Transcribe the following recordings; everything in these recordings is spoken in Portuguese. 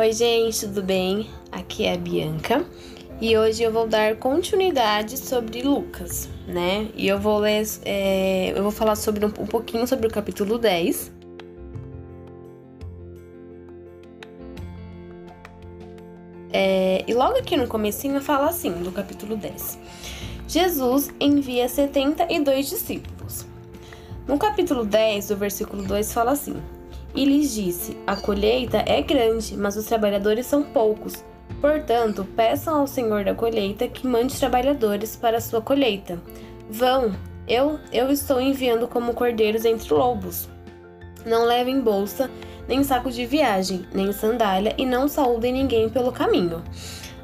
Oi, gente, tudo bem? Aqui é a Bianca e hoje eu vou dar continuidade sobre Lucas, né? E eu vou ler, é, eu vou falar sobre um, um pouquinho sobre o capítulo 10. É, e logo aqui no comecinho fala assim, do capítulo 10. Jesus envia 72 discípulos. No capítulo 10, do versículo 2, fala assim: e lhes disse: A colheita é grande, mas os trabalhadores são poucos. Portanto, peçam ao Senhor da colheita que mande trabalhadores para a sua colheita. Vão, eu, eu estou enviando como cordeiros entre lobos. Não levem bolsa, nem saco de viagem, nem sandália, e não saúdem ninguém pelo caminho.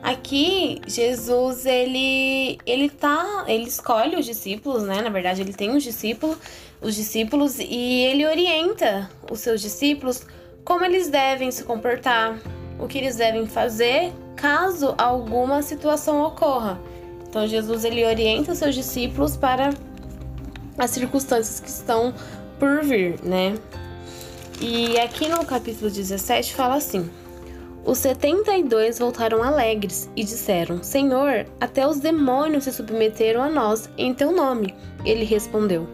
Aqui, Jesus, ele, ele tá, ele escolhe os discípulos, né? Na verdade, ele tem os discípulos os discípulos e ele orienta os seus discípulos como eles devem se comportar, o que eles devem fazer caso alguma situação ocorra. Então Jesus ele orienta os seus discípulos para as circunstâncias que estão por vir, né? E aqui no capítulo 17 fala assim: Os setenta e dois voltaram alegres e disseram: Senhor, até os demônios se submeteram a nós em teu nome. Ele respondeu: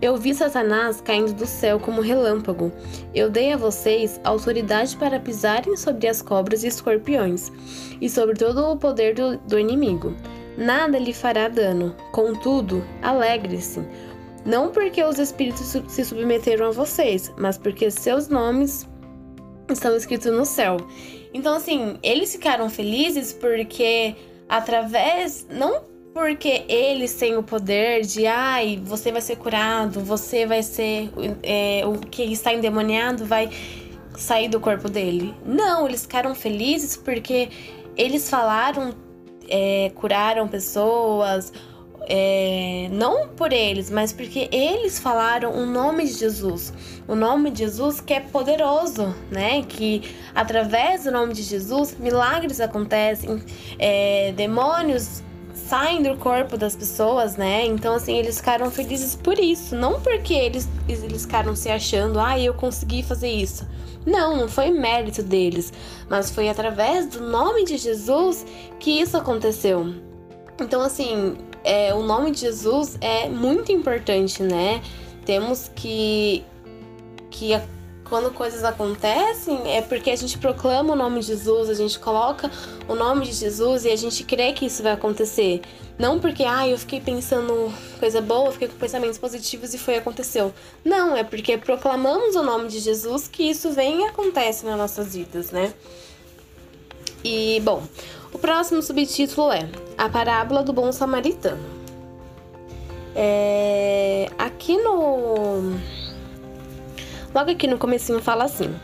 eu vi Satanás caindo do céu como relâmpago. Eu dei a vocês autoridade para pisarem sobre as cobras e escorpiões, e sobre todo o poder do, do inimigo. Nada lhe fará dano. Contudo, alegre-se, não porque os espíritos se submeteram a vocês, mas porque seus nomes estão escritos no céu. Então, assim, eles ficaram felizes porque através, não porque eles têm o poder de, ai, você vai ser curado, você vai ser. É, o que está endemoniado vai sair do corpo dele. Não, eles ficaram felizes porque eles falaram, é, curaram pessoas, é, não por eles, mas porque eles falaram o nome de Jesus. O nome de Jesus que é poderoso, né? Que através do nome de Jesus milagres acontecem, é, demônios saem do corpo das pessoas, né? Então, assim, eles ficaram felizes por isso. Não porque eles, eles ficaram se achando, ah, eu consegui fazer isso. Não, não foi mérito deles, mas foi através do nome de Jesus que isso aconteceu. Então, assim, é, o nome de Jesus é muito importante, né? Temos que, que quando coisas acontecem, é porque a gente proclama o nome de Jesus, a gente coloca o nome de Jesus e a gente crê que isso vai acontecer. Não porque, ah, eu fiquei pensando coisa boa, fiquei com pensamentos positivos e foi aconteceu. Não, é porque proclamamos o nome de Jesus que isso vem e acontece nas nossas vidas, né? E, bom, o próximo subtítulo é A Parábola do Bom Samaritano. É, aqui no Logo aqui no comecinho fala assim: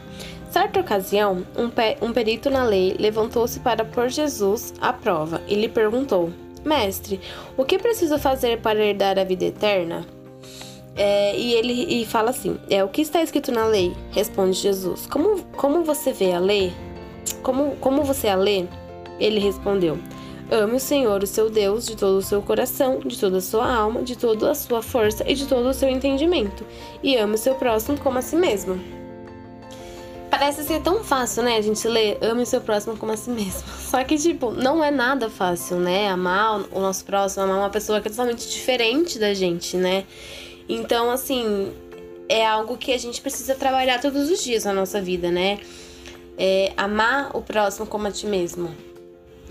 Certa ocasião, um, pe um perito na lei levantou-se para pôr Jesus à prova e lhe perguntou: Mestre, o que preciso fazer para herdar a vida eterna? É, e ele e fala assim: É o que está escrito na lei? Responde Jesus: Como, como você vê a lei? Como, como você a lê? Ele respondeu: Ame o Senhor, o seu Deus, de todo o seu coração, de toda a sua alma, de toda a sua força e de todo o seu entendimento, e ame o seu próximo como a si mesmo. Parece ser tão fácil, né? A gente ler ame o seu próximo como a si mesmo. Só que, tipo, não é nada fácil, né? Amar o nosso próximo, amar uma pessoa que é totalmente diferente da gente, né? Então, assim, é algo que a gente precisa trabalhar todos os dias na nossa vida, né? É amar o próximo como a ti mesmo.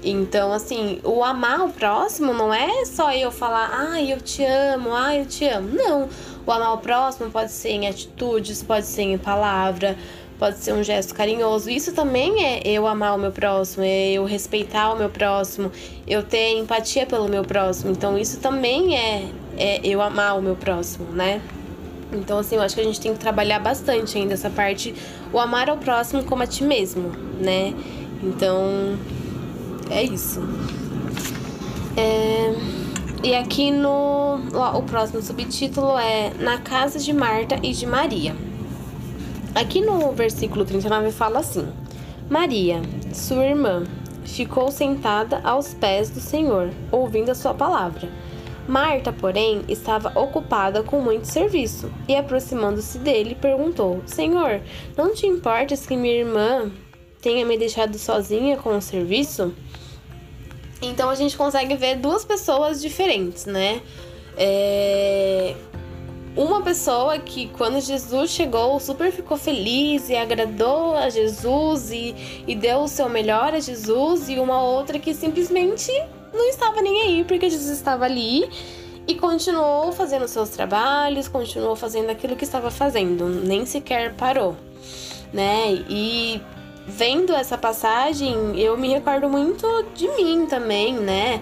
Então, assim, o amar o próximo não é só eu falar, ai, eu te amo, ai, eu te amo. Não. O amar o próximo pode ser em atitudes, pode ser em palavra, pode ser um gesto carinhoso. Isso também é eu amar o meu próximo, é eu respeitar o meu próximo, eu ter empatia pelo meu próximo. Então, isso também é, é eu amar o meu próximo, né? Então, assim, eu acho que a gente tem que trabalhar bastante ainda essa parte, o amar ao próximo como a ti mesmo, né? Então, é isso. É... E aqui no. O próximo subtítulo é Na casa de Marta e de Maria. Aqui no versículo 39 fala assim: Maria, sua irmã, ficou sentada aos pés do Senhor, ouvindo a sua palavra. Marta, porém, estava ocupada com muito serviço e, aproximando-se dele, perguntou: Senhor, não te importas que minha irmã tenha me deixado sozinha com o serviço. Então a gente consegue ver duas pessoas diferentes, né? É... Uma pessoa que, quando Jesus chegou, super ficou feliz e agradou a Jesus e, e deu o seu melhor a Jesus, e uma outra que simplesmente não estava nem aí porque Jesus estava ali e continuou fazendo seus trabalhos, continuou fazendo aquilo que estava fazendo, nem sequer parou, né? E vendo essa passagem, eu me recordo muito de mim também, né?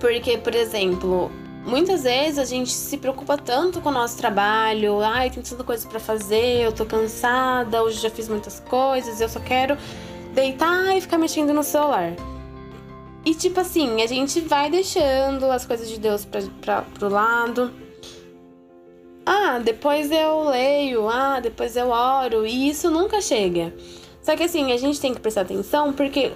Porque, por exemplo, muitas vezes a gente se preocupa tanto com o nosso trabalho, ai, tem tanta coisa para fazer, eu tô cansada, hoje já fiz muitas coisas, eu só quero deitar e ficar mexendo no celular. E tipo assim, a gente vai deixando as coisas de Deus pra, pro lado. Ah, depois eu leio, ah, depois eu oro, e isso nunca chega. Só que assim, a gente tem que prestar atenção porque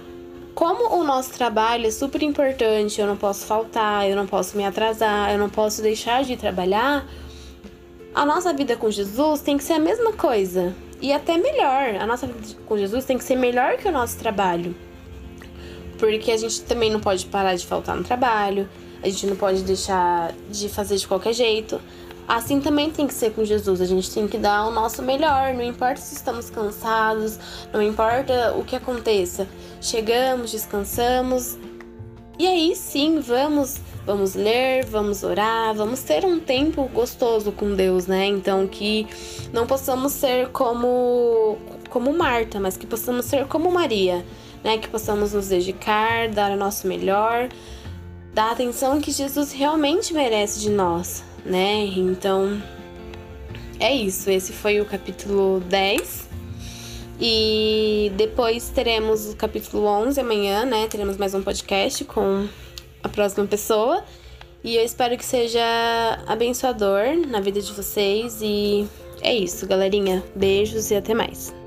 como o nosso trabalho é super importante, eu não posso faltar, eu não posso me atrasar, eu não posso deixar de trabalhar, a nossa vida com Jesus tem que ser a mesma coisa. E até melhor. A nossa vida com Jesus tem que ser melhor que o nosso trabalho. Porque a gente também não pode parar de faltar no trabalho, a gente não pode deixar de fazer de qualquer jeito. Assim também tem que ser com Jesus, a gente tem que dar o nosso melhor, não importa se estamos cansados, não importa o que aconteça. Chegamos, descansamos e aí sim, vamos, vamos ler, vamos orar, vamos ter um tempo gostoso com Deus, né? Então que não possamos ser como como Marta, mas que possamos ser como Maria né? Que possamos nos dedicar, dar o nosso melhor, dar a atenção que Jesus realmente merece de nós, né? Então, é isso. Esse foi o capítulo 10. E depois teremos o capítulo 11 amanhã, né? Teremos mais um podcast com a próxima pessoa. E eu espero que seja abençoador na vida de vocês. E é isso, galerinha. Beijos e até mais.